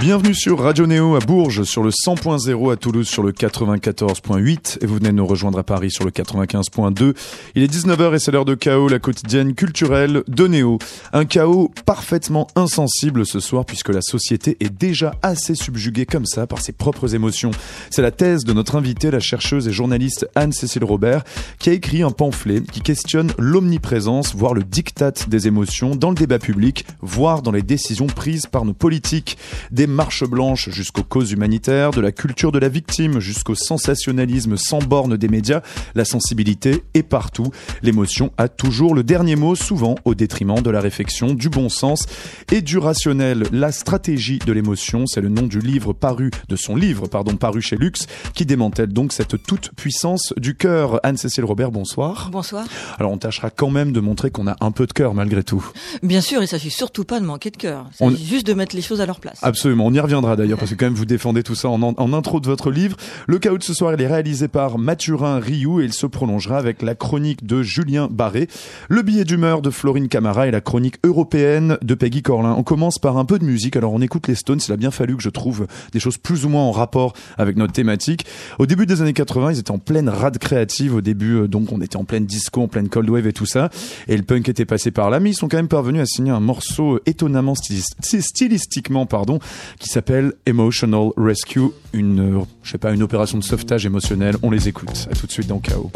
Bienvenue sur Radio Néo à Bourges sur le 100.0 à Toulouse sur le 94.8 et vous venez de nous rejoindre à Paris sur le 95.2. Il est 19h et c'est l'heure de chaos, la quotidienne culturelle de Néo. Un chaos parfaitement insensible ce soir puisque la société est déjà assez subjuguée comme ça par ses propres émotions. C'est la thèse de notre invitée, la chercheuse et journaliste Anne-Cécile Robert, qui a écrit un pamphlet qui questionne l'omniprésence, voire le diktat des émotions dans le débat public, voire dans les décisions prises par nos politiques. Marche blanche jusqu'aux causes humanitaires, de la culture de la victime jusqu'au sensationnalisme sans borne des médias, la sensibilité est partout. L'émotion a toujours le dernier mot, souvent au détriment de la réflexion, du bon sens et du rationnel. La stratégie de l'émotion, c'est le nom du livre paru, de son livre, pardon, paru chez Lux, qui démantèle donc cette toute puissance du cœur. Anne-Cécile Robert, bonsoir. Bonsoir. Alors on tâchera quand même de montrer qu'on a un peu de cœur malgré tout. Bien sûr, il s'agit surtout pas de manquer de cœur. Il s'agit juste de mettre les choses à leur place. Absolument. On y reviendra d'ailleurs parce que quand même vous défendez tout ça en, en, intro de votre livre. Le chaos de ce soir, il est réalisé par Mathurin Rioux et il se prolongera avec la chronique de Julien Barré, le billet d'humeur de Florine Camara et la chronique européenne de Peggy Corlin. On commence par un peu de musique. Alors on écoute les Stones. Il a bien fallu que je trouve des choses plus ou moins en rapport avec notre thématique. Au début des années 80, ils étaient en pleine rade créative. Au début, euh, donc on était en pleine disco, en pleine cold wave et tout ça. Et le punk était passé par là, mais ils sont quand même parvenus à signer un morceau étonnamment stylistiquement, pardon, qui s'appelle Emotional Rescue, une, euh, je sais pas, une opération de sauvetage émotionnel. On les écoute. Tout de suite dans Chaos.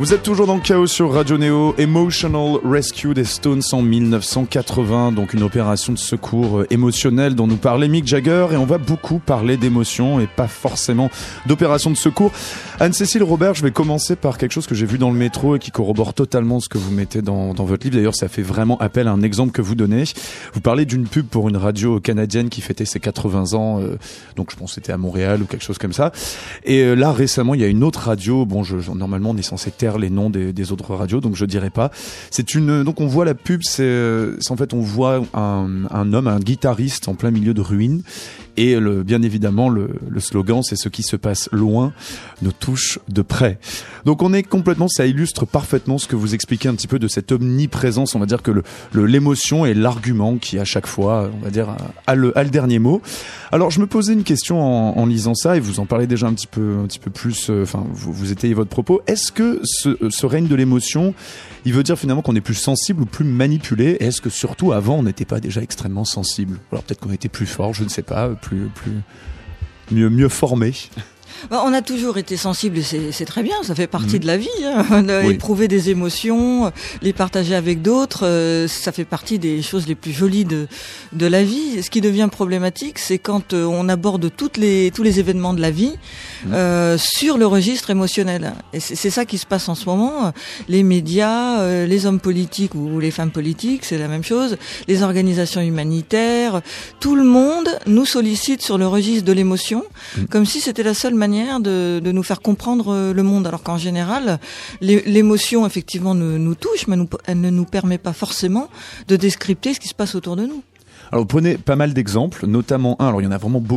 Vous êtes toujours dans le chaos sur Radio Neo, Emotional Rescue des Stones en 1980, donc une opération de secours émotionnel dont nous parlait Mick Jagger et on va beaucoup parler d'émotions et pas forcément d'opération de secours. Anne-Cécile Robert, je vais commencer par quelque chose que j'ai vu dans le métro et qui corrobore totalement ce que vous mettez dans, dans votre livre. D'ailleurs, ça fait vraiment appel à un exemple que vous donnez. Vous parlez d'une pub pour une radio canadienne qui fêtait ses 80 ans, euh, donc je pense que c'était à Montréal ou quelque chose comme ça. Et euh, là, récemment, il y a une autre radio, bon, je, normalement on est censé les noms des, autres radios, donc je dirais pas. C'est une, donc on voit la pub, c'est en fait on voit un homme, un guitariste en plein milieu de ruines et le, bien évidemment, le, le slogan, c'est ce qui se passe loin nous touche de près. Donc on est complètement, ça illustre parfaitement ce que vous expliquez un petit peu de cette omniprésence. On va dire que le, l'émotion est l'argument qui à chaque fois, on va dire, a le, a le dernier mot. Alors je me posais une question en, en, lisant ça et vous en parlez déjà un petit peu, un petit peu plus. Euh, enfin, vous, vous étayez votre propos. Est-ce que ce, ce règne de l'émotion, il veut dire finalement qu'on est plus sensible ou plus manipulé? Est-ce que surtout avant on n'était pas déjà extrêmement sensible? Alors peut-être qu'on était plus fort, je ne sais pas, plus mieux, mieux formé. On a toujours été sensible c'est très bien, ça fait partie mmh. de la vie. Hein. Oui. Éprouver des émotions, les partager avec d'autres, euh, ça fait partie des choses les plus jolies de, de la vie. Ce qui devient problématique, c'est quand euh, on aborde toutes les, tous les événements de la vie mmh. euh, sur le registre émotionnel. Et c'est ça qui se passe en ce moment. Les médias, les hommes politiques ou les femmes politiques, c'est la même chose. Les organisations humanitaires, tout le monde nous sollicite sur le registre de l'émotion, mmh. comme si c'était la seule manière de, nous faire comprendre le monde, alors qu'en général, l'émotion effectivement nous, touche, mais elle ne nous permet pas forcément de décrypter ce qui se passe autour de nous. Alors prenez pas mal d'exemples, notamment un, alors il y en a vraiment beaucoup